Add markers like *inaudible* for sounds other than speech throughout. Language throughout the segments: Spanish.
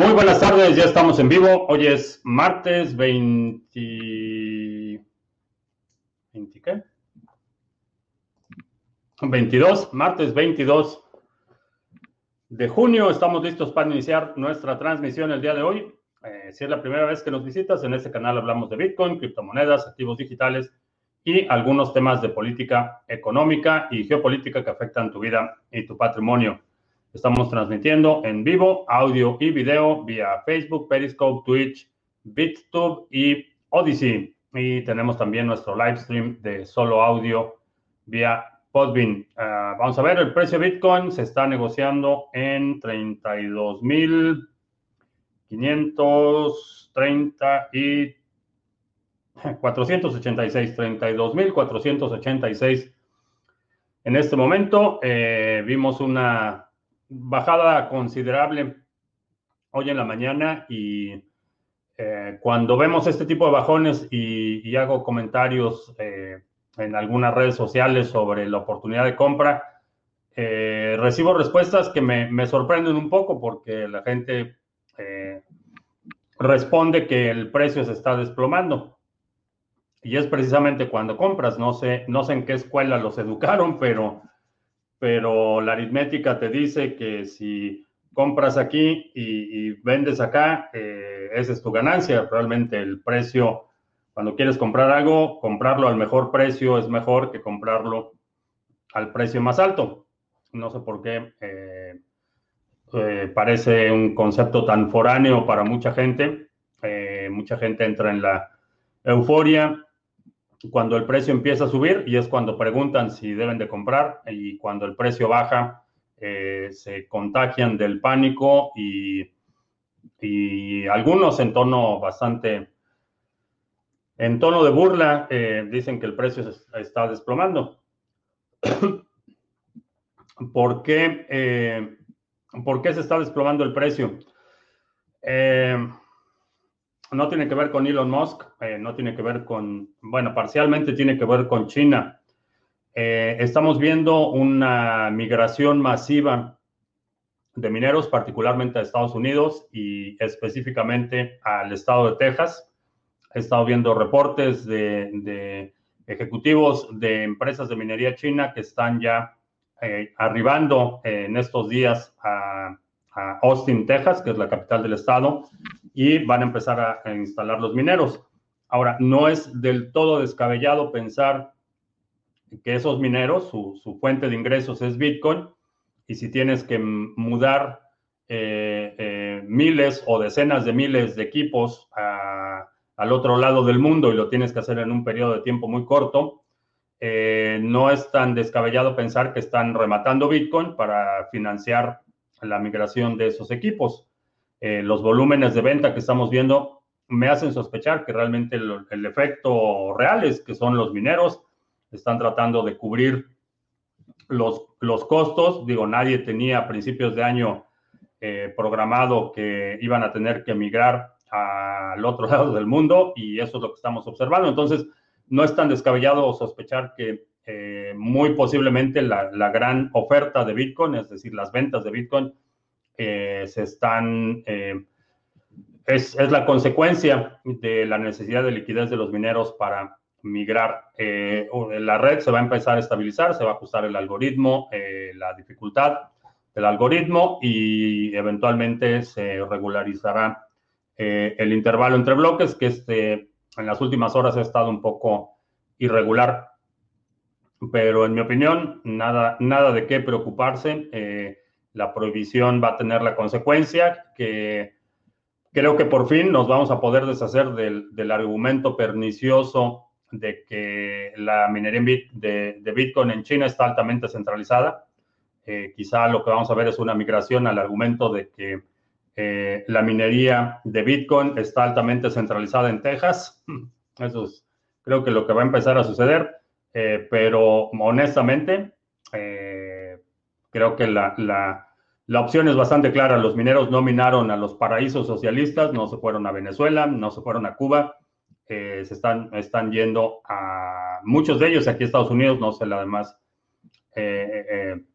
Muy buenas tardes, ya estamos en vivo. Hoy es martes 20... ¿20 qué? 22, martes 22 de junio. Estamos listos para iniciar nuestra transmisión el día de hoy. Eh, si es la primera vez que nos visitas, en este canal hablamos de Bitcoin, criptomonedas, activos digitales y algunos temas de política económica y geopolítica que afectan tu vida y tu patrimonio. Estamos transmitiendo en vivo, audio y video vía Facebook, Periscope, Twitch, BitTube y Odyssey. Y tenemos también nuestro live stream de solo audio vía Podbean. Ah, vamos a ver, el precio de Bitcoin se está negociando en 32.530 y 486, 32.486. En este momento eh, vimos una bajada considerable hoy en la mañana y eh, cuando vemos este tipo de bajones y, hago comentarios eh, en algunas redes sociales sobre la oportunidad de compra, eh, recibo respuestas que me, me, sorprenden un poco porque la gente responde que el precio se está desplomando. Y es precisamente cuando compras, no sé, no sé en qué escuela los educaron, pero pero la aritmética te dice que si compras aquí y, vendes acá, eh, esa es tu ganancia. Realmente el precio, cuando quieres comprar algo, comprarlo al mejor precio es mejor que comprarlo al precio más alto. No sé por qué eh, eh, parece un concepto tan foráneo para mucha gente. mucha gente entra en la euforia cuando el precio empieza a subir y es cuando preguntan si deben de comprar y cuando el precio baja eh, se contagian del pánico y, algunos en tono bastante, en tono de burla, eh, dicen que el precio se está desplomando. *coughs* ¿Por qué, eh, ¿Por qué se está desplomando el precio? No tiene que ver con Elon Musk, eh, no tiene que ver con, bueno, parcialmente tiene que ver con China. Eh, estamos viendo una migración masiva de mineros, particularmente a Estados Unidos y específicamente al estado de Texas. He estado viendo reportes de, ejecutivos de empresas de minería china que están ya eh, arribando en estos días a Austin, Texas, que es la capital del estado, y van a empezar a, instalar los mineros. Ahora, no es del todo descabellado pensar que esos mineros, su, fuente de ingresos es Bitcoin, y si tienes que mudar eh, eh, miles o decenas de miles de equipos al otro lado del mundo y lo tienes que hacer en un periodo de tiempo muy corto, eh, no es tan descabellado pensar que están rematando Bitcoin para financiar la migración de esos equipos. Eh, los volúmenes de venta que estamos viendo me hacen sospechar que realmente el, efecto real es que son los mineros, están tratando de cubrir los, los costos. Digo, nadie tenía a principios de año eh, programado que iban a tener que migrar al otro *laughs* lado del mundo y eso es lo que estamos observando. Entonces, no es tan descabellado sospechar que eh, muy posiblemente la, la, gran oferta de Bitcoin, es decir, las ventas de Bitcoin, eh, se están, eh, es, es, la consecuencia de la necesidad de liquidez de los mineros para migrar. la red se va a empezar a estabilizar, se va a ajustar el algoritmo, la dificultad del algoritmo y eventualmente se regularizará el intervalo entre bloques, que este, en las últimas horas ha estado un poco irregular pero en mi opinión, nada, nada de qué preocuparse. Eh, la prohibición va a tener la consecuencia que creo que por fin nos vamos a poder deshacer del, argumento pernicioso de que la minería de, Bitcoin en China está altamente centralizada. Eh, quizá lo que vamos a ver es una migración al argumento de que eh, la minería de Bitcoin está altamente centralizada en Texas. *clears throat* Eso es, creo que lo que va a empezar a suceder. Eh, pero honestamente, eh, creo que la, la, opción es bastante clara. Los mineros no minaron a los paraísos socialistas, no se fueron a Venezuela, no se fueron a Cuba, eh, se están, están yendo a muchos de ellos aquí a Estados Unidos, no sé la demás. en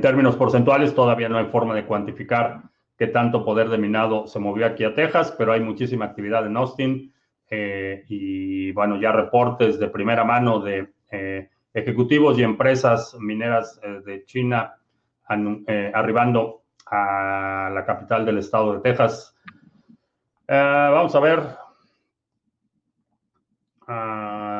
términos porcentuales, todavía no hay forma de cuantificar qué tanto poder de minado se movió aquí a Texas, pero hay muchísima actividad en Austin y bueno, ya reportes de primera mano de ejecutivos y empresas mineras de China arribando a la capital del estado de Texas. vamos a ver.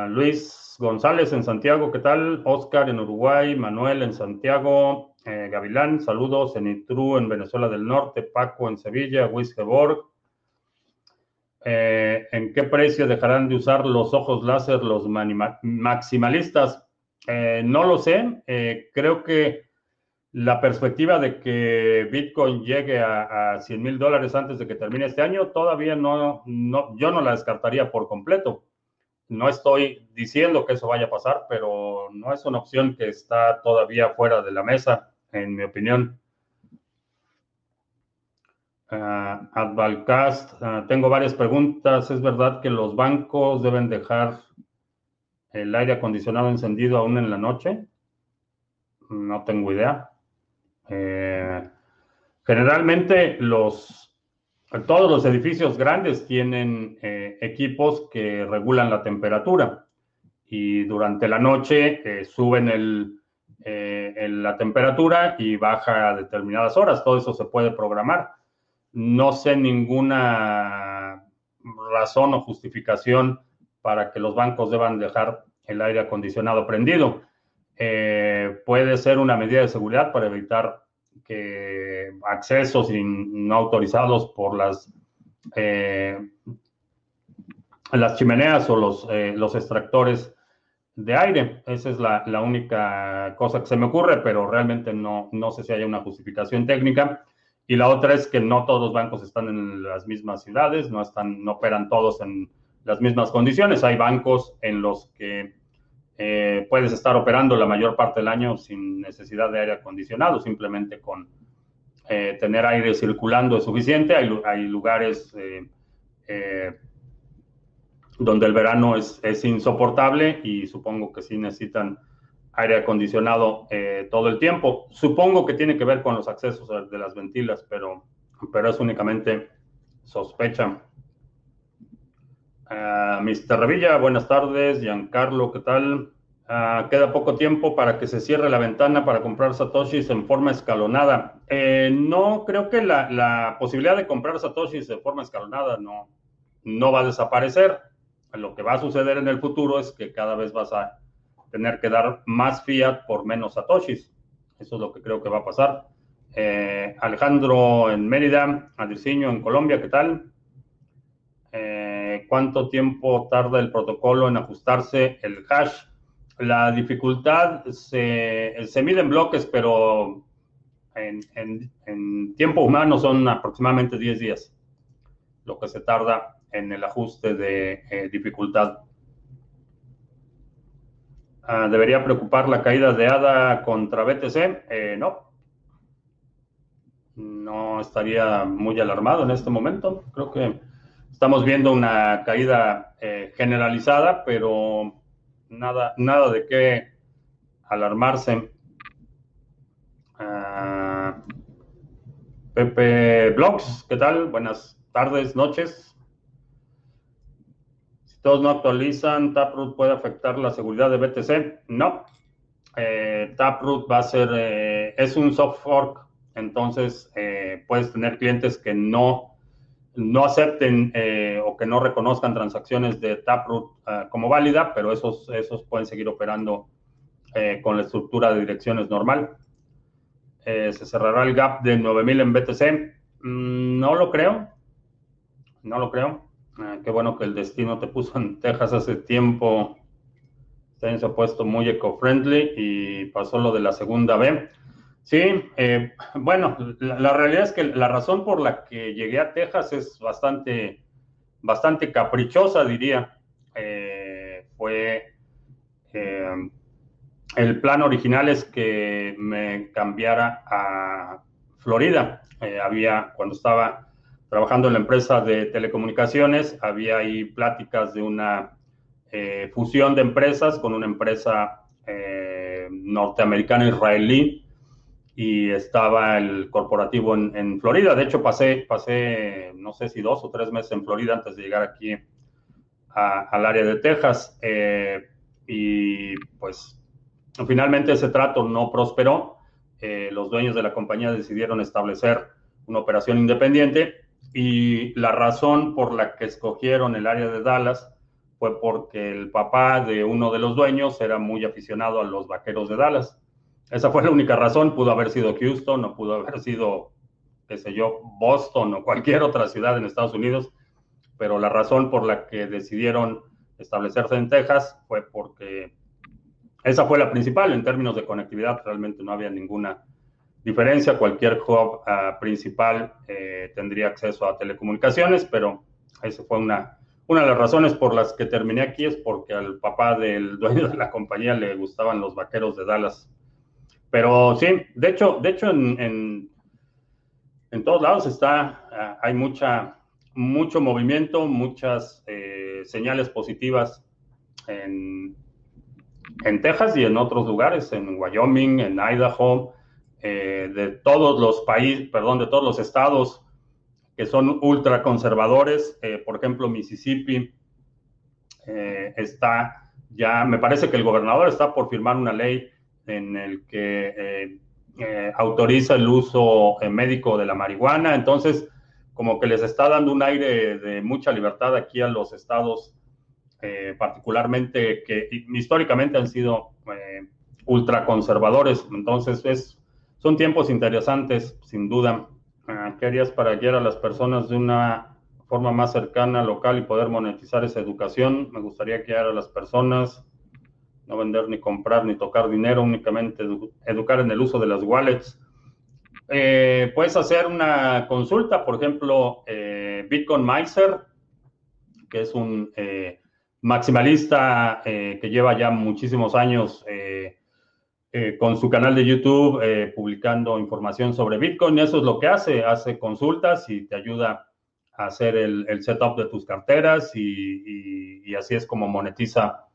Luis González en Santiago, ¿qué tal? Oscar en Uruguay, Manuel en Santiago, eh, Gavilán, saludos, en Itru en Venezuela del Norte, Paco en Sevilla, Wisgeborg. Eh, ¿En qué precio dejarán de usar los ojos láser los maximalistas? Eh, no lo sé. creo que la perspectiva de que Bitcoin llegue a, a 100 mil dólares antes de que termine este año todavía no, no, yo no la descartaría por completo. No estoy diciendo que eso vaya a pasar, pero no es una opción que está todavía fuera de la mesa, en mi opinión. Uh, Advalcast, ah, tengo varias preguntas. ¿Es verdad que los bancos deben dejar el aire acondicionado encendido aún en la noche? No tengo idea. Eh, generalmente los todos los edificios grandes tienen eh, equipos que regulan la temperatura y durante la noche eh, suben eh, la temperatura y baja a determinadas horas. Todo eso se puede programar. No sé ninguna razón o justificación para que los bancos deban dejar el aire acondicionado prendido. puede ser una medida de seguridad para evitar que accesos no autorizados por las, eh, las chimeneas o los, eh, los extractores de aire. Esa es la, la, única cosa que se me ocurre, pero realmente no, no sé si hay una justificación técnica. Y la otra es que no todos los bancos están en las mismas ciudades, no, están, no operan todos en las mismas condiciones. Hay bancos en los que eh, puedes estar operando la mayor parte del año sin necesidad de aire acondicionado, simplemente con eh, tener aire circulando es suficiente. Hay, lugares eh, donde el verano es, insoportable y supongo que sí necesitan aire acondicionado todo el tiempo. Supongo que tiene que ver con los accesos de las ventilas, pero, pero es únicamente sospecha. Uh, Mr. Revilla, buenas tardes. Giancarlo, ¿qué tal? Ah, queda poco tiempo para que se cierre la ventana para comprar satoshis en forma escalonada. Eh, no, creo que la, posibilidad de comprar satoshis en forma escalonada no, no va a desaparecer. Lo que va a suceder en el futuro es que cada vez vas a tener que dar más fiat por menos satoshis. Eso es lo que creo que va a pasar. Eh, Alejandro en Mérida, Adiciño en Colombia, ¿qué tal? Eh, ¿Cuánto tiempo tarda el protocolo en ajustarse el hash? La dificultad se, mide en bloques, pero en, tiempo humano son aproximadamente 10 días lo que se tarda en el ajuste de eh, dificultad. Ah, ¿Debería preocupar la caída de ADA contra BTC? Eh, no. No estaría muy alarmado en este momento. Creo que Estamos viendo una caída eh, generalizada, pero nada, nada de qué alarmarse. Ah, Pepe Blogs, ¿qué tal? Buenas tardes, noches. Todos no actualizan, Taproot puede afectar la seguridad de BTC. No. Eh, Taproot va a ser, eh, es un soft fork, entonces puedes tener clientes que no no acepten eh, o que no reconozcan transacciones de Taproot eh, como válida, pero esos, esos pueden seguir operando eh, con la estructura de direcciones normal. ¿Se cerrará el gap de 9000 en BTC? Mm, no lo creo. No lo creo. Qué bueno que el destino te puso en Texas hace tiempo. Se ha puesto muy eco-friendly y pasó lo de la segunda B. Sí, eh, bueno, la, realidad es que la razón por la que llegué a Texas es bastante, bastante caprichosa, diría. Eh, fue eh, el plan original es que me cambiara a Florida. había, cuando estaba trabajando en la empresa de telecomunicaciones, había ahí pláticas de una fusión de empresas con una empresa norteamericana israelí y estaba el corporativo en, Florida. De hecho, pasé, pasé, no sé si dos o tres meses en Florida antes de llegar aquí al área de Texas. Eh, y pues finalmente ese trato no prosperó. Eh, los dueños de la compañía decidieron establecer una operación independiente y la razón por la que escogieron el área de Dallas fue porque el papá de uno de los dueños era muy aficionado a los vaqueros de Dallas. Esa fue la única razón. Pudo haber sido Houston, no pudo haber sido, qué sé yo, Boston o cualquier otra ciudad en Estados Unidos, pero la razón por la que decidieron establecerse en Texas fue porque esa fue la principal en términos de conectividad. Realmente no había ninguna diferencia. Cualquier hub uh, principal eh, tendría acceso a telecomunicaciones, pero esa fue una, una de las razones por las que terminé aquí, es porque al papá del *laughs* dueño de la compañía le gustaban los vaqueros de Dallas. Pero sí, de hecho, de hecho en, en, todos lados está, uh, hay mucha, mucho movimiento, muchas eh, señales positivas en, en Texas y en otros lugares, en Wyoming, en Idaho, eh, de todos los países, perdón, de todos los estados que son ultraconservadores, eh, por ejemplo, Mississippi eh, está ya, me parece que el gobernador está por firmar una ley en el que autoriza el uso médico de la marihuana, entonces como que les está dando un aire de mucha libertad aquí a los estados, particularmente que históricamente han sido ultraconservadores, entonces es son tiempos interesantes, sin duda. Ah, ¿Qué harías para guiar a las personas de una forma más cercana, local y poder monetizar esa educación? Me gustaría guiar a las personas, no vender ni comprar ni tocar dinero, únicamente educar en el uso de las wallets. Eh, puedes hacer una consulta, por ejemplo, eh, Bitcoin Miser, que es un eh, maximalista que lleva ya muchísimos años con su canal de YouTube eh, publicando información sobre Bitcoin. Eso es lo que hace, hace consultas y te ayuda a hacer el, setup de tus carteras y, así es como monetiza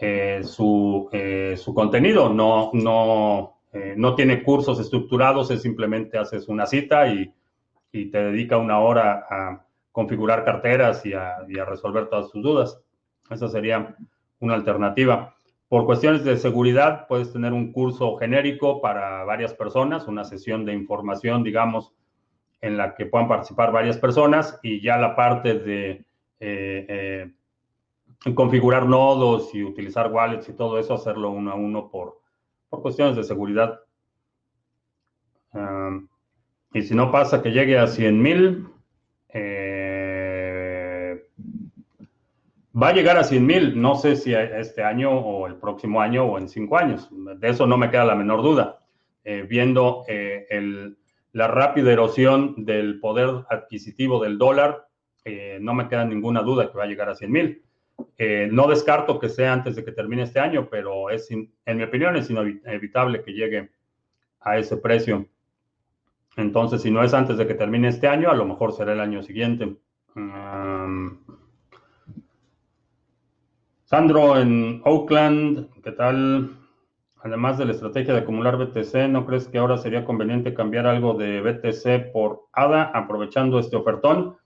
eh, su, su, contenido. No, no, no tiene cursos estructurados, es simplemente haces una cita y, y te dedica una hora a configurar carteras y a, y a resolver todas tus dudas. Esa sería una alternativa. Por cuestiones de seguridad, puedes tener un curso genérico para varias personas, una sesión de información, digamos, en la que puedan participar varias personas y ya la parte de eh, eh, configurar nodos y utilizar wallets y todo eso, hacerlo uno a uno por, por cuestiones de seguridad. y si no pasa que llegue a 100 mil, eh, Va a llegar a 100 mil, no sé si este año o el próximo año o en cinco años. De eso no me queda la menor duda. Eh, viendo eh, la rápida erosión del poder adquisitivo del dólar, eh, no me queda ninguna duda que va a llegar a 100 mil. no descarto que sea antes de que termine este año, pero es, en mi opinión es inevitable que llegue a ese precio. Entonces, si no es antes de que termine este año, a lo mejor será el año siguiente. Sandro, en Oakland, ¿qué tal? Además de la estrategia de acumular BTC, ¿no crees que ahora sería conveniente cambiar algo de BTC por ADA aprovechando este ofertón?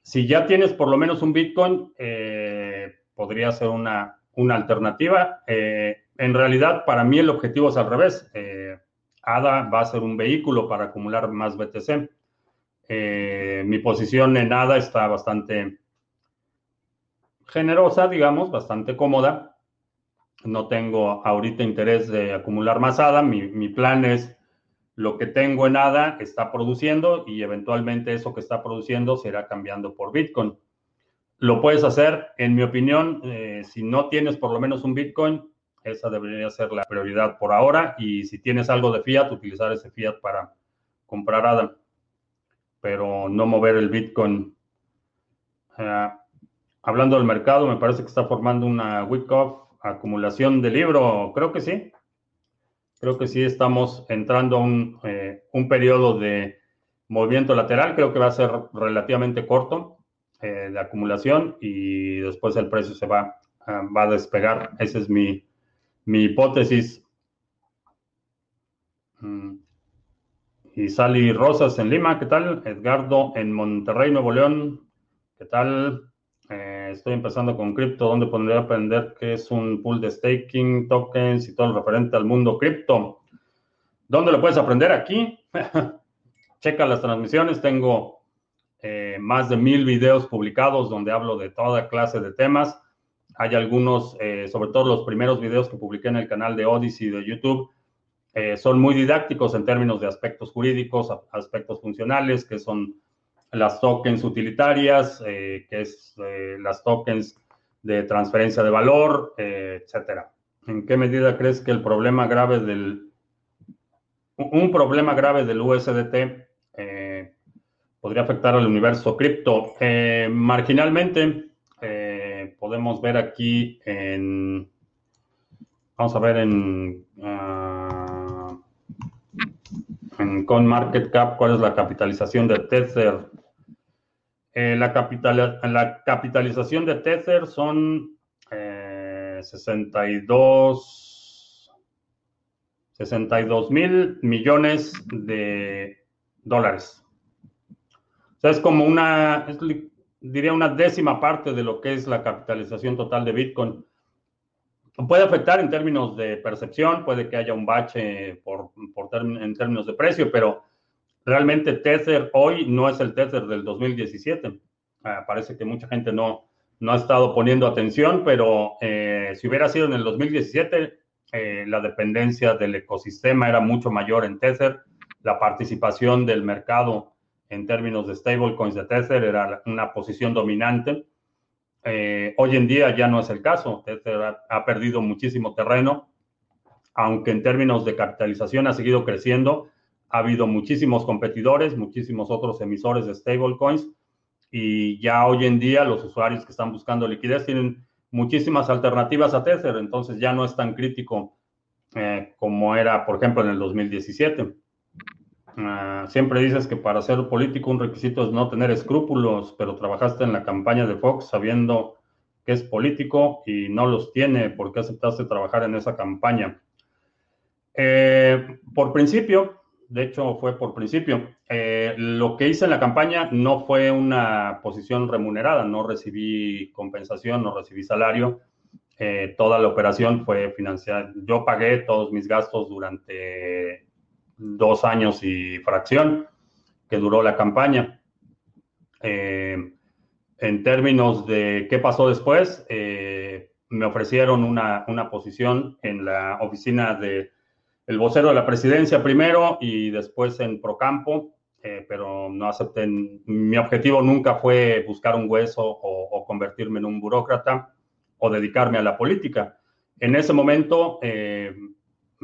Si ya tienes por lo menos un Bitcoin, eh, podría ser una, una alternativa. Eh, en realidad, para mí el objetivo es al revés. Eh, ADA va a ser un vehículo para acumular más BTC. mi posición en ADA está bastante generosa, digamos, bastante cómoda. No tengo ahorita interés de acumular más ADA. Mi, plan es lo que tengo en ADA está produciendo y eventualmente eso que está produciendo se irá cambiando por Bitcoin. Lo puedes hacer, en mi opinión, eh, si no tienes por lo menos un Bitcoin, esa debería ser la prioridad por ahora. Y si tienes algo de fiat, utilizar ese fiat para comprar ADA, pero no mover el Bitcoin. Uh, hablando del mercado, me parece que está formando una Wyckoff acumulación de libro. Creo que sí. Creo que sí estamos entrando a un, eh, un periodo de movimiento lateral. Creo que va a ser relativamente corto eh, de acumulación y después el precio se va, ah, va a despegar. Esa es mi, mi hipótesis. Mm. Y Sally Rosas en Lima, ¿qué tal? Edgardo en Monterrey, Nuevo León, ¿qué tal? Estoy empezando con cripto, ¿dónde podría aprender qué es un pool de staking, tokens y todo lo referente al mundo cripto? ¿Dónde lo puedes aprender? Aquí. *laughs* Checa las transmisiones, tengo eh, más de mil videos publicados donde hablo de toda clase de temas. Hay algunos, eh, sobre todo los primeros videos que publiqué en el canal de Odyssey de YouTube, eh, son muy didácticos en términos de aspectos jurídicos, aspectos funcionales, que son las tokens utilitarias, que es las tokens de transferencia de valor, etcétera. ¿En qué medida crees que el problema grave del un problema grave del USDT podría afectar al universo cripto. Eh, marginalmente, eh, podemos ver aquí en, vamos a ver en, uh, en CoinMarketCap cuál es la capitalización de Tether. Eh, la, capital, la capitalización de Tether son 62, 62 mil millones de dólares es como una, diría una décima parte de lo que es la capitalización total de Bitcoin. Puede afectar en términos de percepción, puede que haya un bache por, en términos de precio, pero realmente Tether hoy no es el Tether del 2017. Ah, parece que mucha gente no, no ha estado poniendo atención, pero eh, si hubiera sido en el 2017, eh, la dependencia del ecosistema era mucho mayor en Tether, la participación del mercado en términos de stablecoins de Tether, era una posición dominante. Eh, hoy en día ya no es el caso. Tether ha, perdido muchísimo terreno, aunque en términos de capitalización ha seguido creciendo. Ha habido muchísimos competidores, muchísimos otros emisores de stablecoins y ya hoy en día los usuarios que están buscando liquidez tienen muchísimas alternativas a Tether, entonces ya no es tan crítico eh, como era, por ejemplo, en el 2017. Ah, siempre dices que para ser político un requisito es no tener escrúpulos, pero trabajaste en la campaña de Fox sabiendo que es político y no los tiene. ¿Por qué aceptaste trabajar en esa campaña? Eh, por principio, de hecho fue por principio, eh, lo que hice en la campaña no fue una posición remunerada, no recibí compensación, no recibí salario. Eh, toda la operación fue financiada. Yo pagué todos mis gastos durante dos años y fracción que duró la campaña. Eh, en términos de qué pasó después, me ofrecieron una, posición en la oficina del el vocero de la presidencia primero y después en Procampo, eh, pero no acepté. Mi objetivo nunca fue buscar un hueso o, convertirme en un burócrata o dedicarme a la política. En ese momento,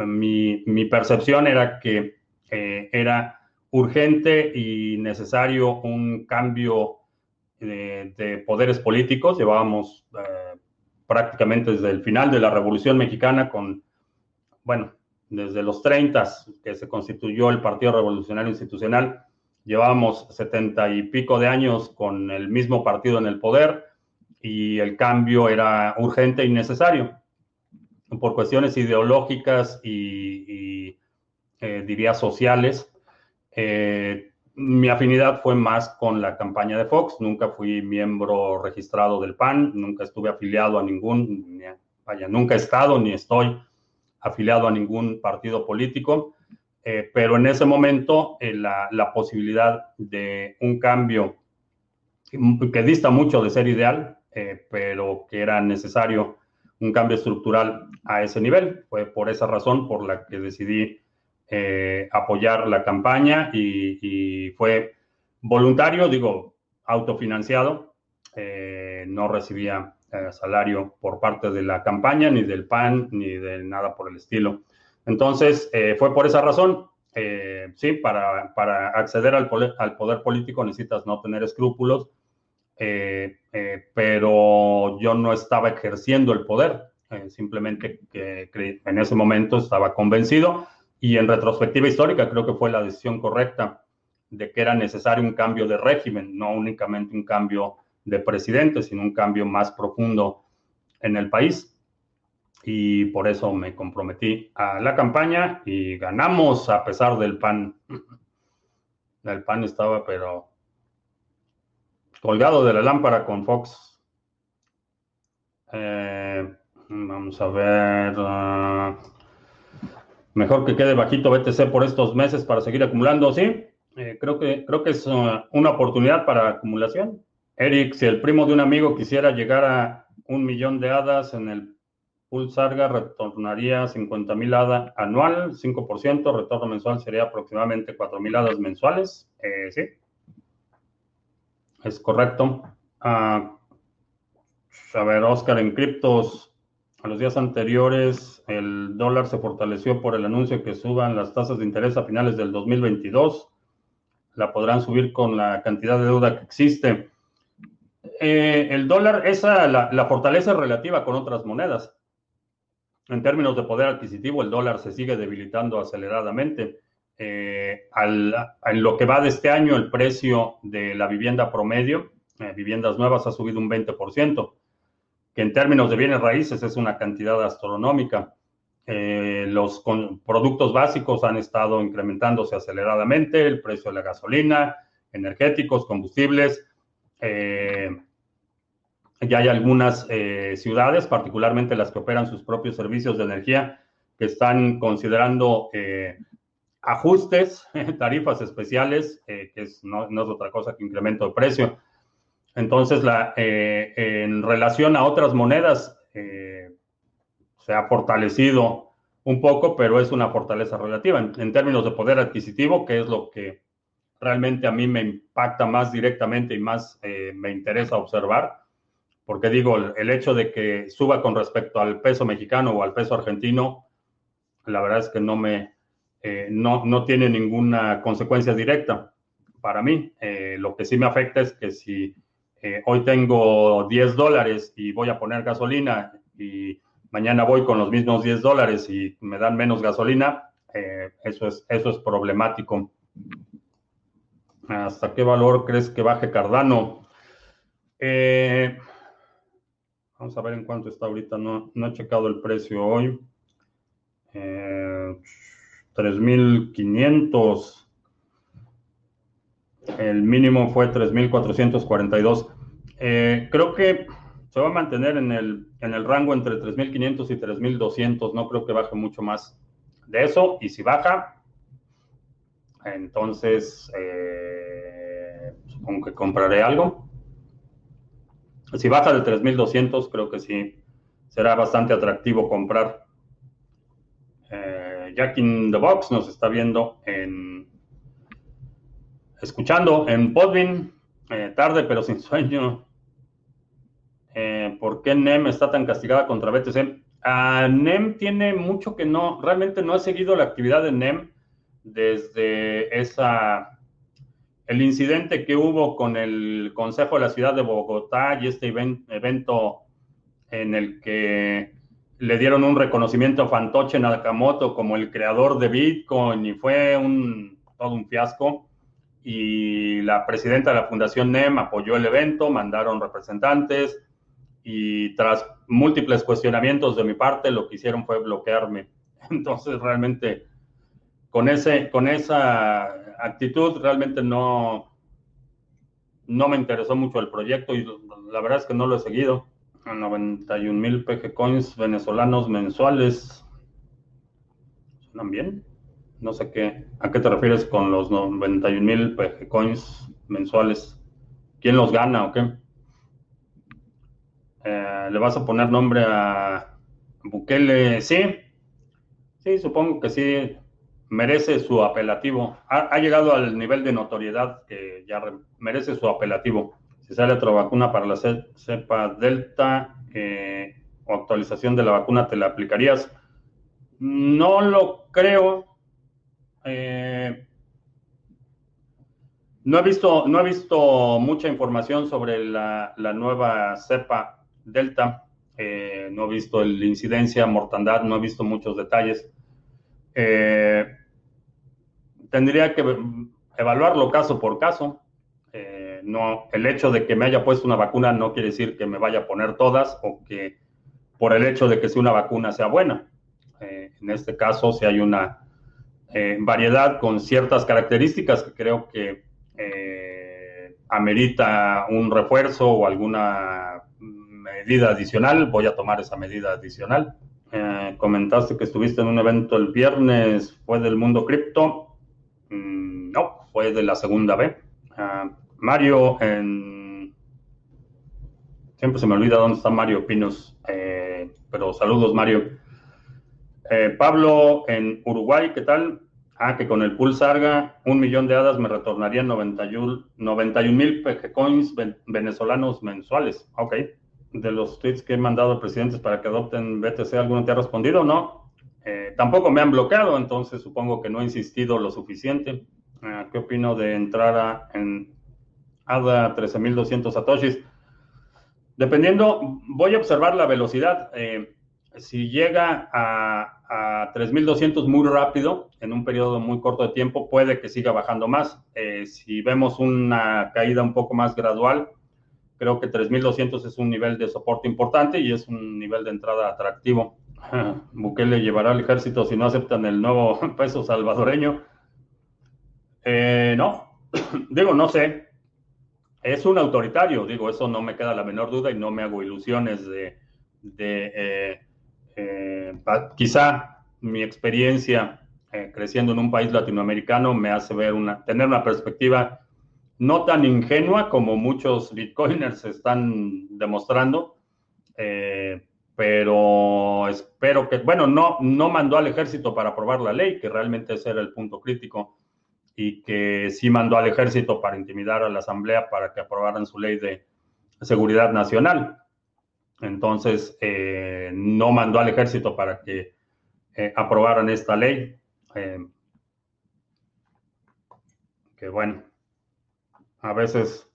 mi, percepción era que eh, era urgente y necesario un cambio de, poderes políticos. Llevábamos eh, prácticamente desde el final de la Revolución Mexicana con, bueno, desde los 30 que se constituyó el Partido Revolucionario Institucional, llevábamos setenta y pico de años con el mismo partido en el poder y el cambio era urgente y necesario por cuestiones ideológicas y, eh, diría sociales. Eh, mi afinidad fue más con la campaña de Fox, nunca fui miembro registrado del PAN, nunca estuve afiliado a ningún, vaya, nunca he estado ni estoy afiliado a ningún partido político, eh, pero en ese momento la, la, posibilidad de un cambio que dista mucho de ser ideal, pero que era necesario un cambio estructural a ese nivel. Fue por esa razón por la que decidí eh, apoyar la campaña y, fue voluntario, digo, autofinanciado. Eh, no recibía eh, salario por parte de la campaña, ni del PAN, ni de nada por el estilo. Entonces, fue por esa razón. sí, para, para acceder al poder, al poder político necesitas no tener escrúpulos eh, eh, pero yo no estaba ejerciendo el poder, eh, simplemente en ese momento estaba convencido y en retrospectiva histórica creo que fue la decisión correcta de que era necesario un cambio de régimen, no únicamente un cambio de presidente, sino un cambio más profundo en el país. Y por eso me comprometí a la campaña y ganamos a pesar del PAN. El pan estaba, pero colgado de la lámpara con Fox. Eh, vamos a ver. Uh, mejor que quede bajito BTC por estos meses para seguir acumulando, ¿sí? Eh, creo, que, creo que es uh, una oportunidad para acumulación. Eric, si el primo de un amigo quisiera llegar a un millón de hadas en el pool Sarga, retornaría 50 mil hadas anual, 5%, retorno mensual sería aproximadamente 4 mil hadas mensuales. Eh, sí, es correcto. Uh, a ver, Oscar, en criptos, a los días anteriores, el dólar se fortaleció por el anuncio que suban las tasas de interés a finales del 2022. La podrán subir con la cantidad de deuda que existe. Eh, el dólar, esa, la, la fortaleza relativa con otras monedas. En términos de poder adquisitivo, el dólar se sigue debilitando aceleradamente. Eh, al, en lo que va de este año, el precio de la vivienda promedio, eh, viviendas nuevas, ha subido un 20% que en términos de bienes raíces es una cantidad astronómica. Eh, los productos básicos han estado incrementándose aceleradamente, el precio de la gasolina, energéticos, combustibles. Eh, ya hay algunas eh, ciudades, particularmente las que operan sus propios servicios de energía, que están considerando ajustes, *laughs* tarifas especiales, que es, no, es otra cosa que incremento de precio. Entonces, eh, en relación a otras monedas, eh, se ha fortalecido un poco, pero es una fortaleza relativa. En, términos de poder adquisitivo, que es lo que realmente a mí me impacta más directamente y más eh, me interesa observar, porque digo, el, hecho de que suba con respecto al peso mexicano o al peso argentino, la verdad es que no me, no, no tiene ninguna consecuencia directa para mí. lo que sí me afecta es que si eh, hoy tengo 10 dólares y voy a poner gasolina y mañana voy con los mismos 10 dólares y me dan menos gasolina, eh, eso, es, eso es problemático. ¿Hasta qué valor crees que baje Cardano? Eh, vamos a ver en cuánto está ahorita. No, he checado el precio hoy. 3.500. El mínimo fue 3.442. Eh, creo que se va a mantener en el, en el rango entre 3.500 y 3.200. No creo que baje mucho más de eso. Y si baja, entonces eh, supongo que compraré algo. Si baja de 3.200, creo que sí será bastante atractivo comprar. Eh, Jack in the Box nos está viendo en escuchando en Podvin, eh, tarde pero sin sueño. ¿Por qué NEM está tan castigada contra BTC? Ah, NEM tiene mucho que no, realmente no he seguido la actividad de NEM desde esa, el incidente que hubo con el Consejo de la Ciudad de Bogotá y este evento en el que le dieron un reconocimiento a Fantoche Nakamoto como el creador de Bitcoin y fue un, todo un fiasco y la presidenta de la Fundación NEM apoyó el evento, mandaron representantes y tras múltiples cuestionamientos de mi parte, lo que hicieron fue bloquearme. *laughs* Entonces, realmente, con, ese, con esa actitud, realmente no, no me interesó mucho el proyecto y la verdad es que no lo he seguido. 91 mil PG coins venezolanos mensuales. ¿Suenan bien? No sé qué, a qué te refieres con los 91 mil coins mensuales. ¿Quién los gana o qué? Eh, ¿Le vas a poner nombre a Bukele? Sí, sí, supongo que sí. Merece su apelativo. Ha, llegado al nivel de notoriedad que ya merece su apelativo. Si sale otra vacuna para la cepa Delta eh, o actualización de la vacuna, ¿te la aplicarías? No lo creo eh, no, he visto, no he visto mucha información sobre la, nueva cepa Delta. Eh, no he visto la incidencia, mortandad, no he visto muchos detalles. Tendría que evaluarlo caso por caso. no, el hecho de que me haya puesto una vacuna no quiere decir que me vaya a poner todas o que por el hecho de que sea una vacuna sea buena. en este caso, si hay una eh, variedad con ciertas características que creo que amerita un refuerzo o alguna medida adicional, voy a tomar esa medida adicional. comentaste que estuviste en un evento el viernes, ¿fue del mundo cripto? Mm, no, fue de la segunda B. Ah, Mario, en... siempre se me olvida dónde está Mario Pinos, pero saludos Mario. Eh, Pablo en Uruguay, ¿qué tal? Ah, que con el pool Sarga, un millón de hadas me retornarían 91 mil coins venezolanos mensuales. Ok. De los tweets que he mandado a presidentes para que adopten BTC, ¿alguno te ha respondido? No. Eh, tampoco me han bloqueado, entonces supongo que no he insistido lo suficiente. Ah, ¿Qué opino de entrar en ADA 13.200 satoshis? Dependiendo, voy a observar la velocidad. Eh, si llega a, 3200 muy rápido, en un periodo muy corto de tiempo, puede que siga bajando más. Eh, si vemos una caída un poco más gradual, creo que 3200 es un nivel de soporte importante y es un nivel de entrada atractivo. *laughs* Bukele llevará al ejército si no aceptan el nuevo *laughs* peso salvadoreño. Eh, no, *clears throat* digo, no sé. Es un autoritario, digo, eso no me queda la menor duda y no me hago ilusiones de, eh, eh, quizá mi experiencia eh, creciendo en un país latinoamericano me hace ver una, tener una perspectiva no tan ingenua como muchos bitcoiners están demostrando, eh, pero espero que, bueno, no, no mandó al ejército para aprobar la ley, que realmente ese era el punto crítico, y que sí mandó al ejército para intimidar a la asamblea para que aprobaran su ley de seguridad nacional. Entonces, eh, no mandó al ejército para que eh, aprobaran esta ley. Eh, que bueno, a veces,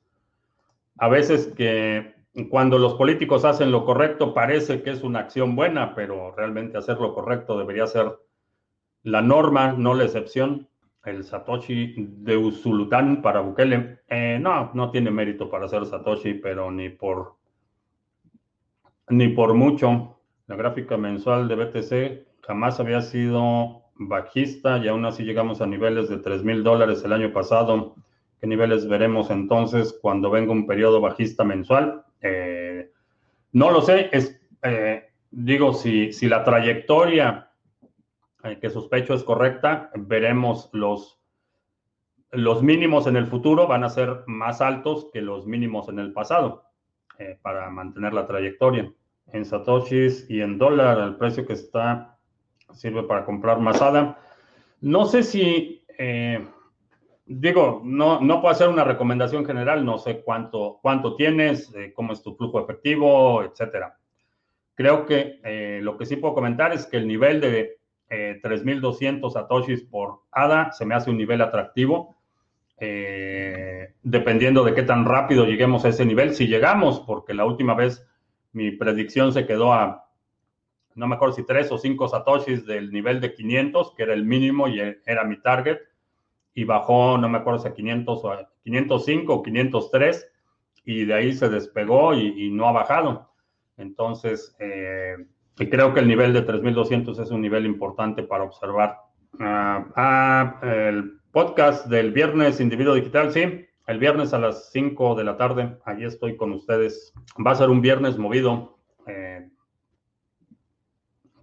a veces que cuando los políticos hacen lo correcto parece que es una acción buena, pero realmente hacer lo correcto debería ser la norma, no la excepción. El Satoshi de Usulután para Bukele, no, no tiene mérito para ser Satoshi, pero ni por ni por mucho. La gráfica mensual de BTC jamás había sido bajista y aún así llegamos a niveles de 3 mil dólares el año pasado. ¿Qué niveles veremos entonces cuando venga un periodo bajista mensual? Eh, no lo sé. Eh, digo, si, la trayectoria eh, que sospecho es correcta, veremos los, los mínimos en el futuro van a ser más altos que los mínimos en el pasado. Eh, para mantener la trayectoria. En satoshis y en dólar, el precio que está sirve para comprar masada. No sé si, eh, digo, no, no puedo hacer una recomendación general, no sé cuánto, cuánto tienes, eh, cómo es tu flujo efectivo, etcétera. Creo que lo que sí puedo comentar es que el nivel de 3.200 satoshis por ADA se me hace un nivel atractivo eh, dependiendo de qué tan rápido lleguemos a ese nivel, si llegamos, porque la última vez mi predicción se quedó a, no me acuerdo si tres o cinco satoshis del nivel de 500, que era el mínimo y era mi target, y bajó, no me acuerdo si a 500 o a 505 o 503, y de ahí se despegó y, no ha bajado. Entonces, eh, creo que el nivel de 3200 es un nivel importante para observar. ah, ah el Podcast del viernes Individuo Digital, sí. El viernes a las 5 de la tarde, allí estoy con ustedes. Va a ser un viernes movido. Eh,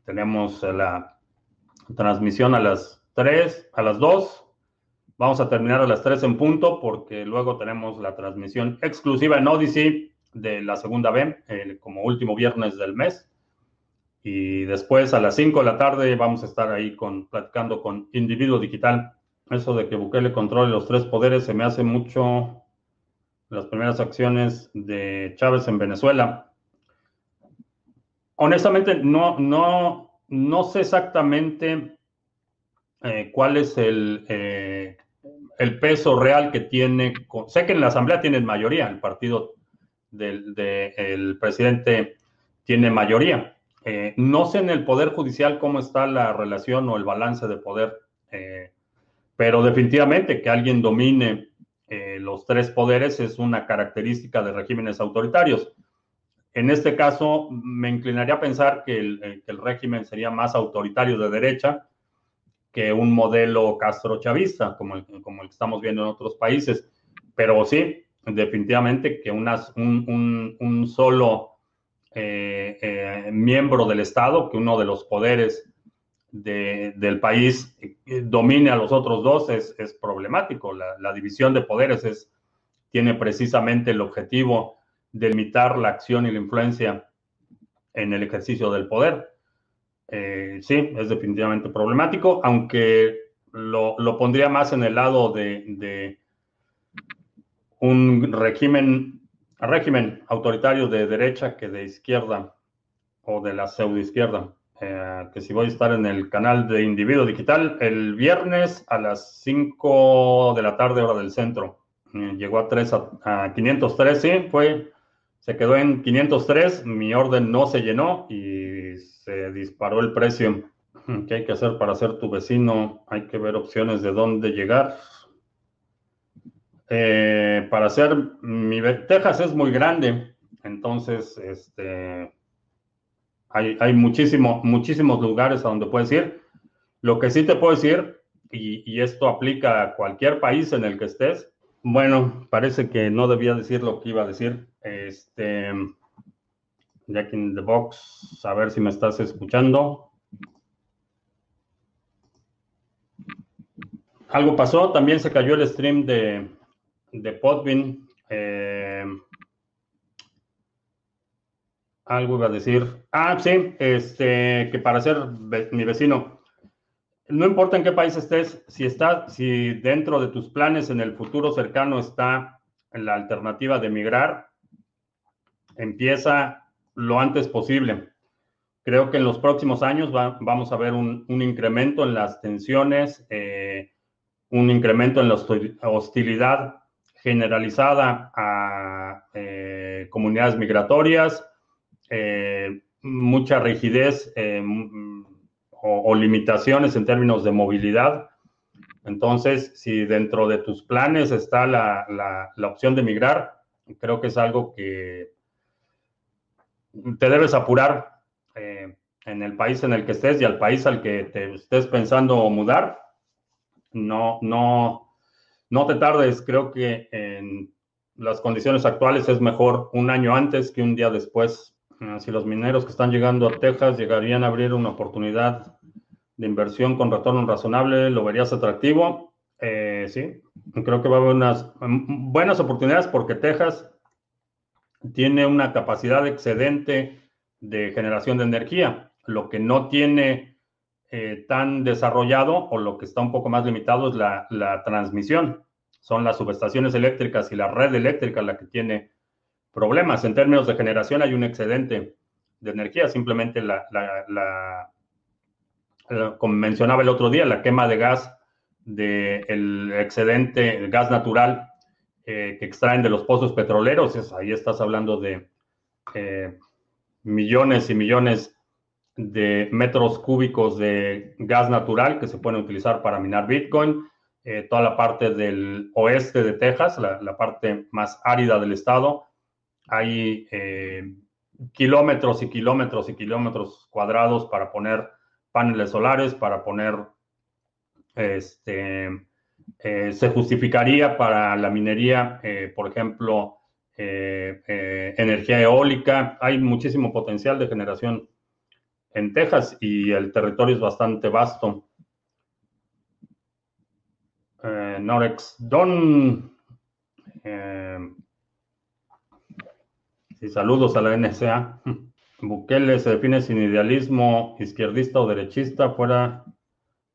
tenemos la transmisión a las 3, a las 2. Vamos a terminar a las 3 en punto porque luego tenemos la transmisión exclusiva en Odyssey de la segunda B, eh, como último viernes del mes. Y después a las 5 de la tarde vamos a estar ahí con, platicando con Individuo Digital. Eso de que Bukele controle los tres poderes se me hace mucho las primeras acciones de Chávez en Venezuela. Honestamente, no, no, no sé exactamente eh, cuál es el, eh, el peso real que tiene. sé que en la Asamblea tienen mayoría, el partido del presidente tiene mayoría. Eh, no sé en el Poder Judicial cómo está la relación o el balance de poder pero definitivamente que alguien domine eh, los tres poderes es una característica de regímenes autoritarios. En este caso, me inclinaría a pensar que el, eh, régimen sería más autoritario de derecha que un modelo castrochavista, como el, como el que estamos viendo en otros países. Pero sí, definitivamente que un, solo eh, eh, miembro del Estado, que uno de los poderes del país eh, domine a los otros dos es, es problemático. La, la, división de poderes es, tiene precisamente el objetivo de limitar la acción y la influencia en el ejercicio del poder. Eh, sí, es definitivamente problemático, aunque lo, lo, pondría más en el lado de, de un régimen, régimen autoritario de derecha que de izquierda o de la pseudoizquierda. Eh, que si voy a estar en el canal de Individuo Digital el viernes a las 5 de la tarde, hora del centro. Eh, llegó a, 3, a, 503, sí, fue, se quedó en 503, mi orden no se llenó y se disparó el precio. ¿Qué hay que hacer para ser tu vecino? Hay que ver opciones de dónde llegar. Eh, para hacer, mi Texas es muy grande, entonces, este, hay, muchísimos lugares a donde puedes ir. Lo que sí te puedo decir, y, esto aplica a cualquier país en el que estés, bueno, parece que no debía decir lo que iba a decir. Este, Jack in the Box, a ver si me estás escuchando. Algo pasó, también se cayó el stream de, de. Eh, algo iba a decir. Ah, sí, este, que para ser mi vecino, no importa en qué país estés, si está, si dentro de tus planes en el futuro cercano está la alternativa de emigrar, empieza lo antes posible. Creo que en los próximos años vamos a ver un, incremento en las tensiones, eh, un incremento en la hostilidad generalizada a eh, comunidades migratorias, eh, mucha rigidez o, limitaciones en términos de movilidad. Entonces, si dentro de tus planes está la, opción de migrar, creo que es algo que te debes apurar eh, en el país en el que estés y al país al que te estés pensando mudar. No, no, no te tardes. Creo que en las condiciones actuales es mejor un año antes que un día después Ah, si los mineros que están llegando a Texas llegarían a abrir una oportunidad de inversión con retorno razonable, ¿lo verías atractivo? Eh, sí, creo que va a haber unas mm, buenas oportunidades porque Texas tiene una capacidad excedente de generación de energía. Lo que no tiene eh, tan desarrollado o lo que está un poco más limitado es la, la transmisión. Son las subestaciones eléctricas y la red eléctrica la que tiene problemas. En términos de generación hay un excedente de energía, simplemente la, como mencionaba el otro día, la quema de gas del excedente, el gas natural eh, que extraen de los pozos petroleros, ahí estás hablando de eh, millones y millones de metros cúbicos de gas natural que se pueden utilizar para minar Bitcoin. Eh, toda la parte del oeste de Texas, la parte más árida del estado, hay kilómetros y kilómetros y kilómetros cuadrados para poner paneles solares, para poner, este, eh, se justificaría para la minería, eh, por ejemplo, energía eólica. Hay muchísimo potencial de generación en Texas y el territorio es bastante vasto. Norex Don y saludos a la NSA. *laughs* Bukele se define sin idealismo izquierdista o derechista, fuera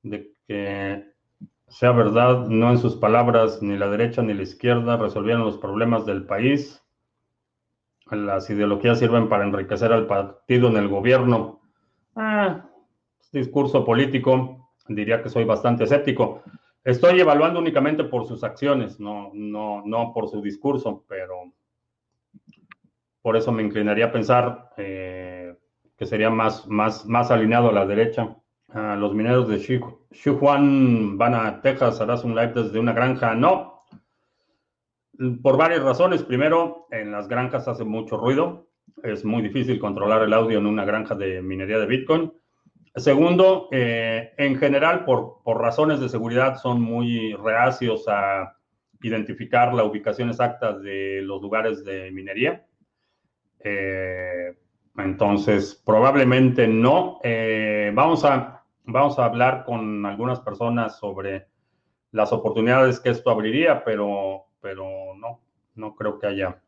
de que sea verdad, no en sus palabras, ni la derecha ni la izquierda resolvieron los problemas del país. Las ideologías sirven para enriquecer al partido en el gobierno. Ah, discurso político, diría que soy bastante escéptico. Estoy evaluando únicamente por sus acciones, no, no, no por su discurso, pero por eso me inclinaría a pensar eh, que sería más, más, más alineado a la derecha. Los mineros de Sichuan van a Texas, harás un live desde una granja. No, por varias razones. Primero, en las granjas hace mucho ruido. Es muy difícil controlar el audio en una granja de minería de Bitcoin. Segundo, eh, en general, por, por, razones de seguridad, son muy reacios a identificar la ubicación exacta de los lugares de minería. Eh, entonces, probablemente no. Eh, vamos, a, vamos a hablar con algunas personas sobre las oportunidades que esto abriría, pero, pero no, no creo que haya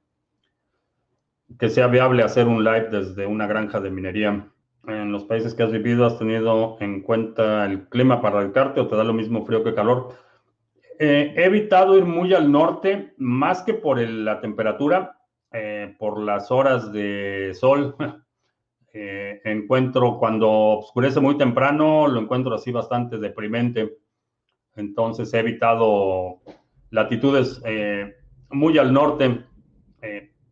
que sea viable hacer un live desde una granja de minería. En los países que has vivido, ¿has tenido en cuenta el clima para radicarte o te da lo mismo frío que calor? Eh, he evitado ir muy al norte, más que por la temperatura, eh, por las horas de sol. *laughs* Eh, encuentro cuando oscurece muy temprano, lo encuentro así bastante deprimente. Entonces he evitado latitudes muy al norte,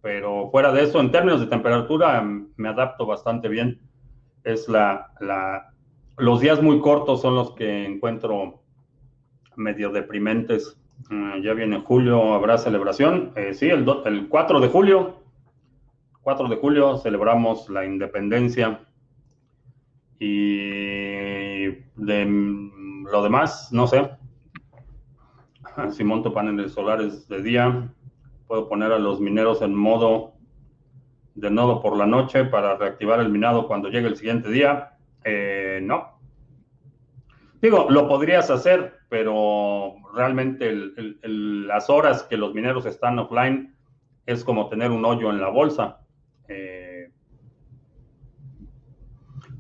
pero fuera de eso, en términos de temperatura, me adapto bastante bien. Es la, la, los días muy cortos son los que encuentro medio deprimentes. Mm, ya viene julio, habrá celebración. Eh, sí, el, el 4 de julio. 4 de julio celebramos la independencia. Y de lo demás, no sé. *laughs* Si monto paneles solares de día, puedo poner a los mineros en modo de nodo por la noche para reactivar el minado cuando llegue el siguiente día. Eh, no. Digo, lo podrías hacer, pero realmente las horas que los mineros están offline es como tener un hoyo en la bolsa. Eh,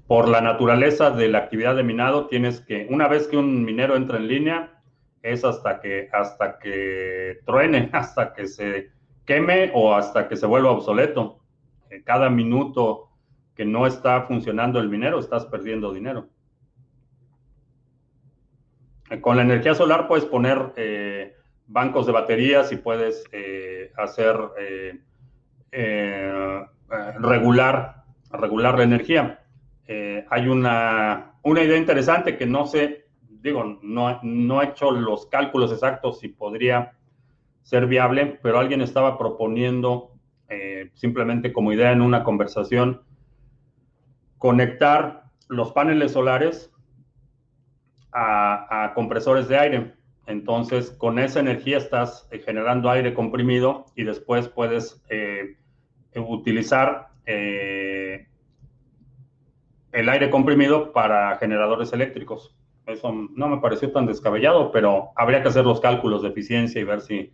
por la naturaleza de la actividad de minado, tienes que, una vez que un minero entra en línea, es hasta que, hasta que truene, *laughs* hasta que se queme o hasta que se vuelva obsoleto. Eh, cada minuto que no está funcionando el minero, estás perdiendo dinero. Con la energía solar puedes poner eh, bancos de baterías y puedes eh, hacer eh, regular, regular la energía. hay una, una, idea interesante que no sé, digo, no, no he hecho los cálculos exactos si podría ser viable, pero alguien estaba proponiendo simplemente como idea en una conversación conectar los paneles solares a, compresores de aire. Entonces, con esa energía estás eh, generando aire comprimido y después puedes eh, utilizar eh, el aire comprimido para generadores eléctricos. Eso no me pareció tan descabellado, pero habría que hacer los cálculos de eficiencia y ver si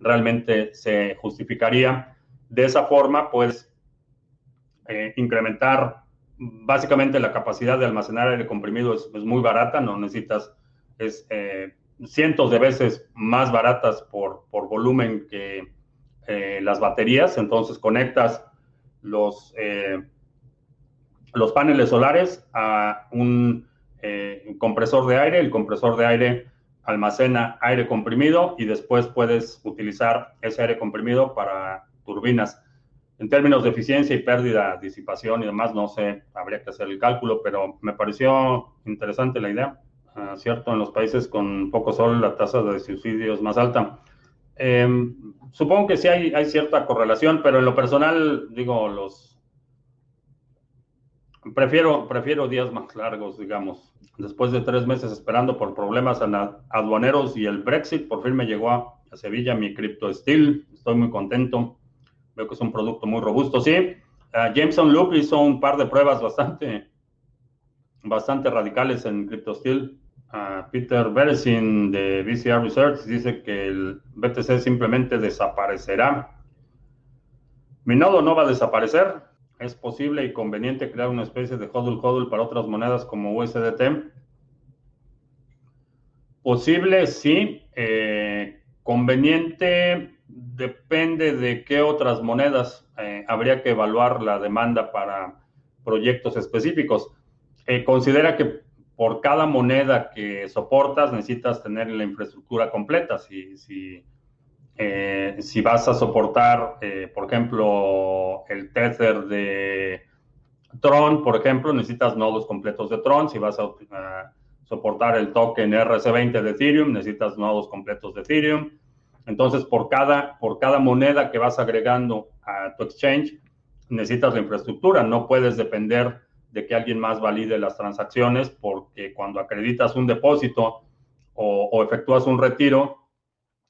realmente se justificaría. De esa forma, puedes incrementar básicamente la capacidad de almacenar aire comprimido es, muy barata, no necesitas, es eh, cientos de veces más baratas por, por volumen que eh, las baterías, entonces conectas los, eh, los paneles solares a un compresor de aire, el compresor de aire almacena aire comprimido y después puedes utilizar ese aire comprimido para turbinas. En términos de eficiencia y pérdida, disipación y demás, no sé, habría que hacer el cálculo, pero me pareció interesante la idea. Ah, cierto, en los países con poco sol la tasa de suicidio es más alta. Em, supongo que sí hay, cierta correlación, pero en lo personal, digo, los prefiero, prefiero días más largos, digamos. Después de tres meses esperando por problemas aduaneros y el Brexit, por fin me llegó a, Sevilla mi Crypto Steel. Estoy muy contento. Veo que es un producto muy robusto, sí. Uh, Jameson Loop hizo un par de pruebas bastante, bastante radicales en CryptoSteel. Peter Beresin de VCR Research dice que el BTC simplemente desaparecerá. Mi nodo no va a desaparecer. Es posible y conveniente crear una especie de hodl hodl para otras monedas como USDT. Posible, sí. Eh, conveniente, depende de qué otras monedas eh, habría que evaluar la demanda para proyectos específicos. Eh, considera que por cada moneda que soportas necesitas tener la infraestructura completa. Si, si, eh, si vas a soportar, por ejemplo, el Tether de Tron, por ejemplo, necesitas nodos completos de Tron. Si vas a soportar el token RC20 de Ethereum, necesitas nodos completos de Ethereum. Entonces, por cada, por cada moneda que vas agregando a tu exchange, necesitas la infraestructura. No puedes depender de que alguien más valide las transacciones, porque cuando acreditas un depósito o, efectúas un retiro,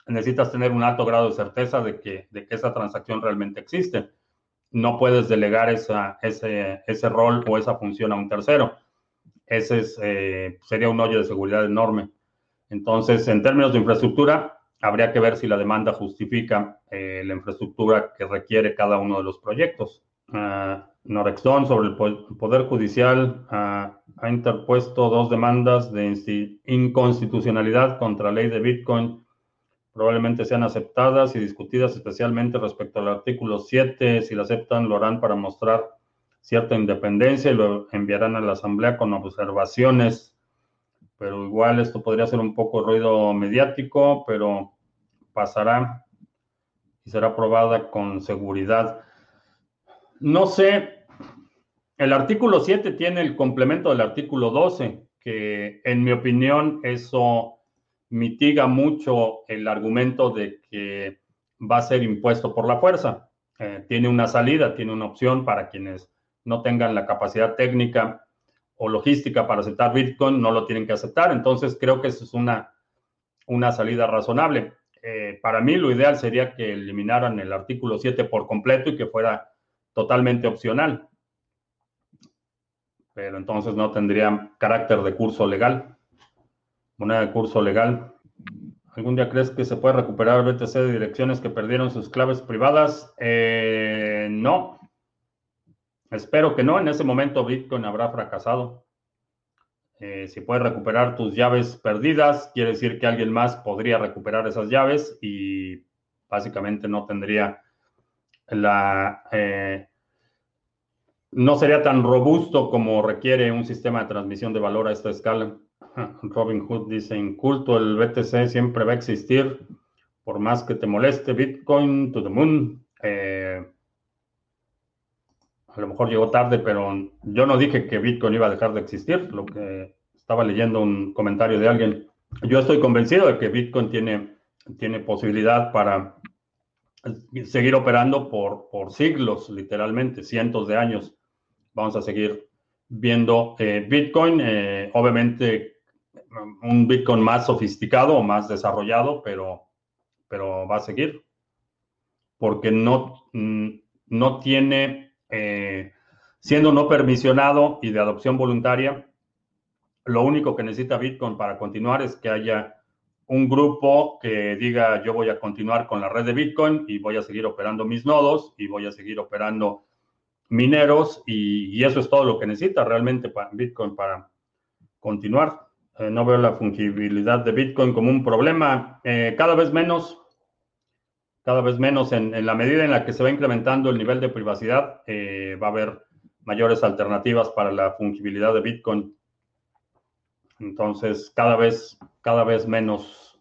necesitas tener un alto grado de certeza de que, de que esa transacción realmente existe. No puedes delegar esa, ese, ese rol o esa función a un tercero. Ese es, eh, sería un hoyo de seguridad enorme. Entonces, en términos de infraestructura, habría que ver si la demanda justifica eh, la infraestructura que requiere cada uno de los proyectos. Uh, Norexon sobre el Poder Judicial ah, ha interpuesto dos demandas de inconstitucionalidad contra la ley de Bitcoin. Probablemente sean aceptadas y discutidas especialmente respecto al artículo 7. Si la aceptan, lo harán para mostrar cierta independencia y lo enviarán a la Asamblea con observaciones pero igual esto podría ser un poco ruido mediático, pero pasará y será aprobada con seguridad. No sé, el artículo 7 tiene el complemento del artículo 12, que en mi opinión eso mitiga mucho el argumento de que va a ser impuesto por la fuerza. Eh, tiene una salida, tiene una opción para quienes no tengan la capacidad técnica o logística para aceptar Bitcoin, no lo tienen que aceptar. Entonces, creo que eso es una, una salida razonable. Eh, para mí, lo ideal sería que eliminaran el artículo 7 por completo y que fuera totalmente opcional. Pero entonces no tendría carácter de curso legal. Moneda de curso legal. ¿Algún día crees que se puede recuperar BTC de direcciones que perdieron sus claves privadas? Eh, no, Espero que no, en ese momento Bitcoin habrá fracasado. Eh, si puedes recuperar tus llaves perdidas, quiere decir que alguien más podría recuperar esas llaves y básicamente no tendría la... Eh, no sería tan robusto como requiere un sistema de transmisión de valor a esta escala. *laughs* Robin Hood dice, en culto el BTC siempre va a existir, por más que te moleste Bitcoin to the moon. Eh, a lo mejor llegó tarde, pero yo no dije que Bitcoin iba a dejar de existir, lo que estaba leyendo un comentario de alguien. Yo estoy convencido de que Bitcoin tiene, tiene posibilidad para seguir operando por, por siglos, literalmente, cientos de años. Vamos a seguir viendo eh, Bitcoin, eh, obviamente un Bitcoin más sofisticado o más desarrollado, pero, pero va a seguir, porque no, mm, no tiene eh, siendo no permisionado y de adopción voluntaria, lo único que necesita Bitcoin para continuar es que haya un grupo que diga yo voy a continuar con la red de Bitcoin y voy a seguir operando mis nodos y voy a seguir operando mineros y, eso es todo lo que necesita realmente para Bitcoin para continuar. Eh, no veo la fungibilidad de Bitcoin como un problema. Eh, cada vez menos, cada vez menos en, la medida en la que se va incrementando el nivel de privacidad, eh, va a haber mayores alternativas para la fungibilidad de Bitcoin. Entonces, cada vez, cada vez menos.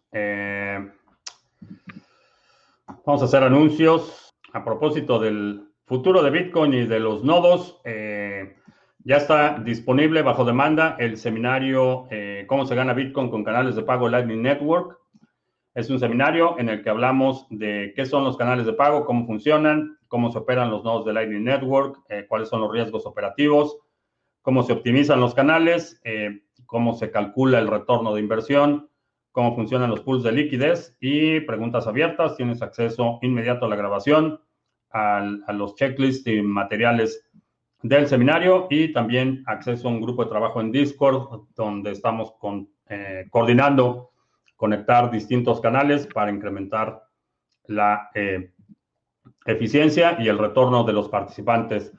Vamos a hacer anuncios. A propósito del futuro de Bitcoin y de los nodos, eh, ya está disponible bajo demanda el seminario Cómo se gana Bitcoin con canales de pago Lightning Network. Es un seminario en el que hablamos de qué son los canales de pago, cómo funcionan, cómo se operan los nodos de Lightning Network, eh, cuáles son los riesgos operativos, cómo se optimizan los canales, eh, cómo se calcula el retorno de inversión, cómo funcionan los pools de liquidez y preguntas abiertas. Tienes acceso inmediato a la grabación, a los checklists y materiales del seminario y también acceso a un grupo de trabajo en Discord donde estamos con, eh, coordinando conectar distintos canales para incrementar la eh, eficiencia y el retorno de los participantes.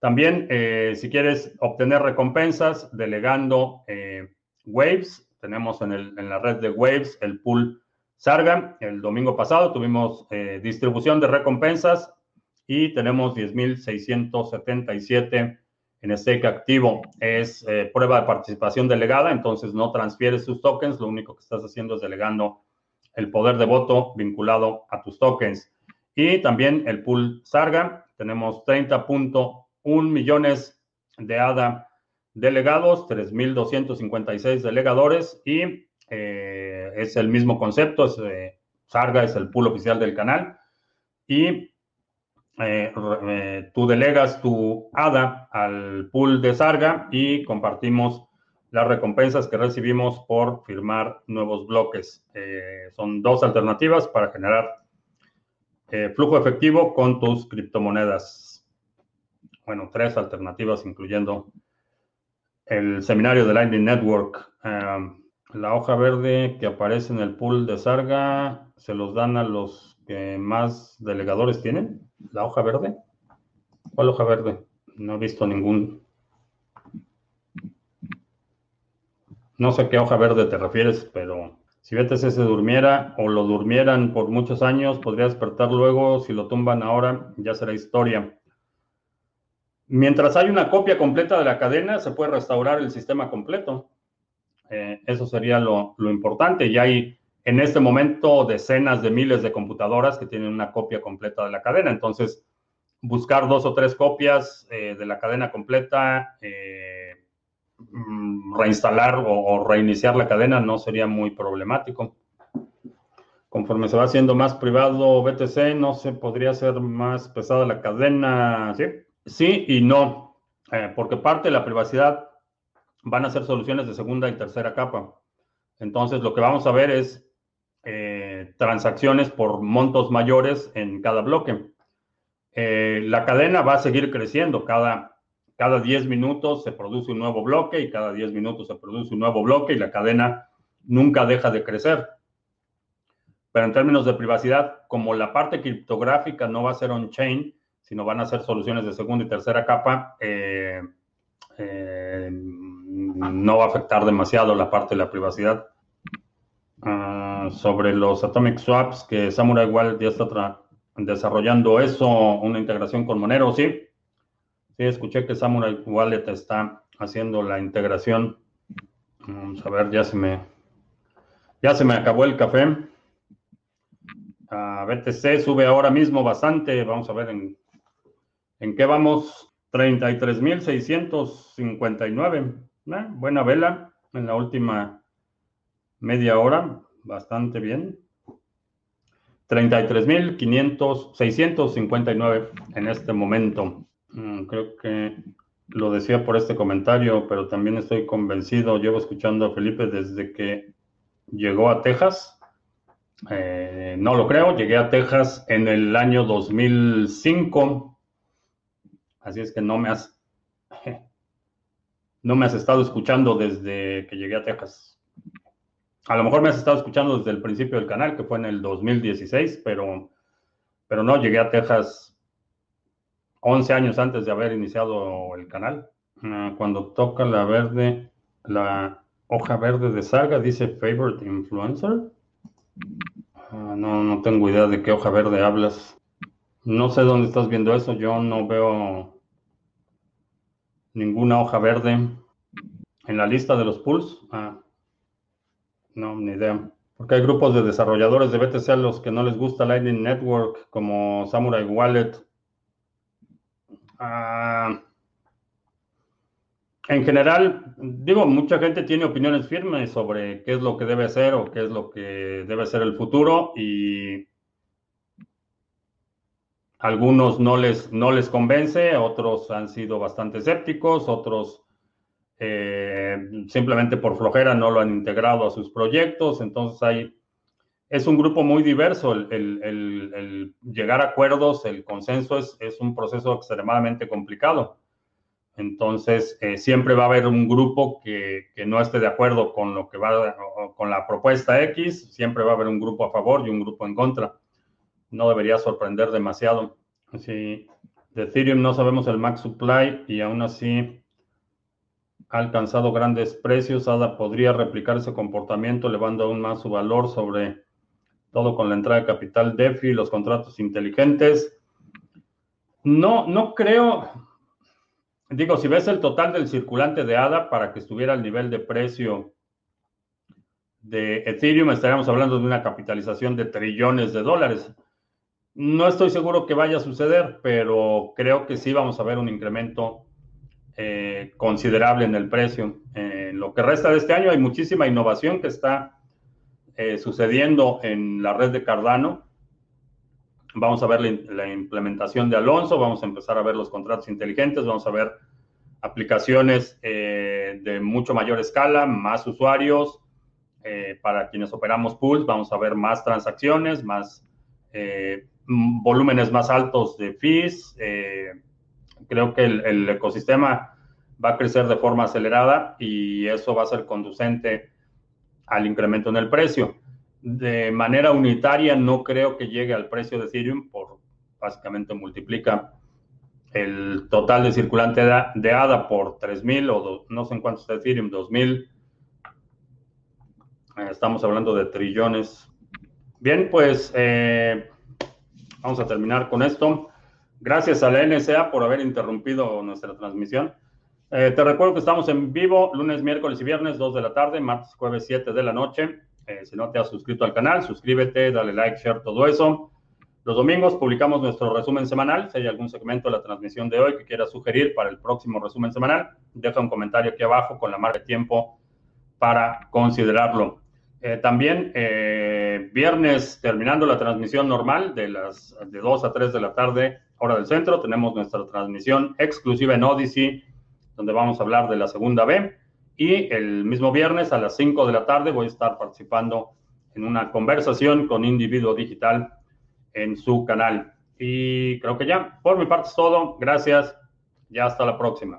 También, eh, si quieres obtener recompensas delegando eh, Waves, tenemos en, el, en, la red de Waves el pool Sarga. El domingo pasado tuvimos distribución de recompensas y tenemos 10.677 en stake activo es eh, prueba de participación delegada, entonces no transfieres tus tokens, lo único que estás haciendo es delegando el poder de voto vinculado a tus tokens. Y también el pool Sarga, tenemos 30.1 millones de ADA delegados, 3.256 delegadores y eh, es el mismo concepto, es, eh, Sarga es el pool oficial del canal y eh, eh, tú delegas tu ADA al pool de Sarga y compartimos las recompensas que recibimos por firmar nuevos bloques. Eh, son dos alternativas para generar flujo efectivo con tus criptomonedas. Bueno, tres alternativas, incluyendo el seminario de Lightning Network. la hoja verde que aparece en el pool de Sarga se los dan a los que más delegadores tienen. La hoja verde. ¿Cuál hoja verde? No he visto ningún. No sé qué hoja verde te refieres, pero si BTC se durmiera o lo durmieran por muchos años, podría despertar luego. Si lo tumban ahora, ya será historia. Mientras hay una copia completa de la cadena, se puede restaurar el sistema completo. Eh, eso sería lo, lo importante. Y hay en este momento decenas de miles de computadoras que tienen una copia completa de la cadena. Entonces, buscar dos o tres copias eh, de la cadena completa, eh, reinstalar o, reiniciar la cadena no sería muy problemático. Conforme se va haciendo más privado BTC, no se podría hacer más pesada la cadena, ¿sí? Sí y no, eh, porque parte de la privacidad van a ser soluciones de segunda y tercera capa. Entonces, lo que vamos a ver es eh, transacciones por montos mayores en cada bloque. Eh, la cadena va a seguir creciendo. Cada, cada 10 minutos se produce un nuevo bloque y cada 10 minutos se produce un nuevo bloque y la cadena nunca deja de crecer. Pero en términos de privacidad, como la parte criptográfica no va a ser on-chain, sino van a ser soluciones de segunda y tercera capa, eh, no va a afectar demasiado la parte de la privacidad. Ah, sobre los Atomic Swaps, que Samurai Wallet ya está desarrollando eso, una integración con Monero, ¿sí? Sí, escuché que Samurai Wallet está haciendo la integración. Vamos a ver, ya se me, ya se me acabó el café. A BTC sube ahora mismo bastante. Vamos a ver en, en qué vamos. 33.659. ¿Eh? Buena vela en la última media hora, bastante bien. 33.659 en este momento. Mm, creo que lo decía por este comentario, pero también estoy convencido, llevo escuchando a Felipe desde que llegó a Texas. Eh, no lo creo, llegué a Texas en el año 2005. Así es que no me has, *laughs* no me has estado escuchando desde que llegué a Texas. A lo mejor me has estado escuchando desde el principio del canal, que fue en el 2016, pero, pero no, llegué a Texas 11 años antes de haber iniciado el canal. Ah, cuando toca la verde, la hoja verde de saga, dice favorite influencer. Ah, no, no tengo idea de qué hoja verde hablas. No sé dónde estás viendo eso. Yo no veo ninguna hoja verde en la lista de los pools. Ah, no, ni idea. Porque hay grupos de desarrolladores de BTC a los que no les gusta Lightning Network, como Samurai Wallet. Ah, en general, digo, mucha gente tiene opiniones firmes sobre qué es lo que debe ser o qué es lo que debe ser el futuro y algunos no les, no les convence, otros han sido bastante escépticos, otros eh, simplemente por flojera no lo han integrado a sus proyectos, entonces hay, es un grupo muy diverso, el, llegar a acuerdos, el consenso es, un proceso extremadamente complicado. Entonces, eh, siempre va a haber un grupo que, no esté de acuerdo con lo que va, con la propuesta X, siempre va a haber un grupo a favor y un grupo en contra. No debería sorprender demasiado. Si de Ethereum no sabemos el max supply y aún así ha alcanzado grandes precios, ADA podría replicar ese comportamiento elevando aún más su valor sobre todo con la entrada de capital DeFi los contratos inteligentes. No, no creo, digo, si ves el total del circulante de ADA para que estuviera al nivel de precio de Ethereum, estaríamos hablando de una capitalización de trillones de dólares. No estoy seguro que vaya a suceder, pero creo que sí vamos a ver un incremento eh, considerable en el precio. En lo que resta de este año hay muchísima innovación que está eh, sucediendo en la red de Cardano. Vamos a ver la, implementación de Alonso, vamos a empezar a ver los contratos inteligentes, vamos a ver aplicaciones eh, de mucho mayor escala, más usuarios. Eh, para quienes operamos pools, vamos a ver más transacciones, más eh, volúmenes más altos de fees. Creo que el, ecosistema va a crecer de forma acelerada y eso va a ser conducente al incremento en el precio de manera unitaria no creo que llegue al precio de Ethereum, por básicamente multiplica el total de circulante de ADA por 3000 o no sé en cuánto está Ethereum, 2000. Eh, estamos hablando de trillones. Bien, pues eh, vamos a terminar con esto. Gracias a la NSA por haber interrumpido nuestra transmisión. Eh, te recuerdo que estamos en vivo lunes, miércoles y viernes, 2 de la tarde, martes, jueves, 7 de la noche. Eh, si no te has suscrito al canal, suscríbete, dale like, share, todo eso. Los domingos publicamos nuestro resumen semanal. Si hay algún segmento de la transmisión de hoy que quieras sugerir para el próximo resumen semanal, deja un comentario aquí abajo con la marca de tiempo para considerarlo. Eh, también eh, viernes, terminando la transmisión normal de las de 2 a 3 de la tarde, hora del centro, tenemos nuestra transmisión exclusiva en Odyssey, donde vamos a hablar de la segunda B. Y el mismo viernes a las 5 de la tarde voy a estar participando en una conversación con Individuo Digital en su canal. Y creo que ya, por mi parte es todo. Gracias. Ya hasta la próxima.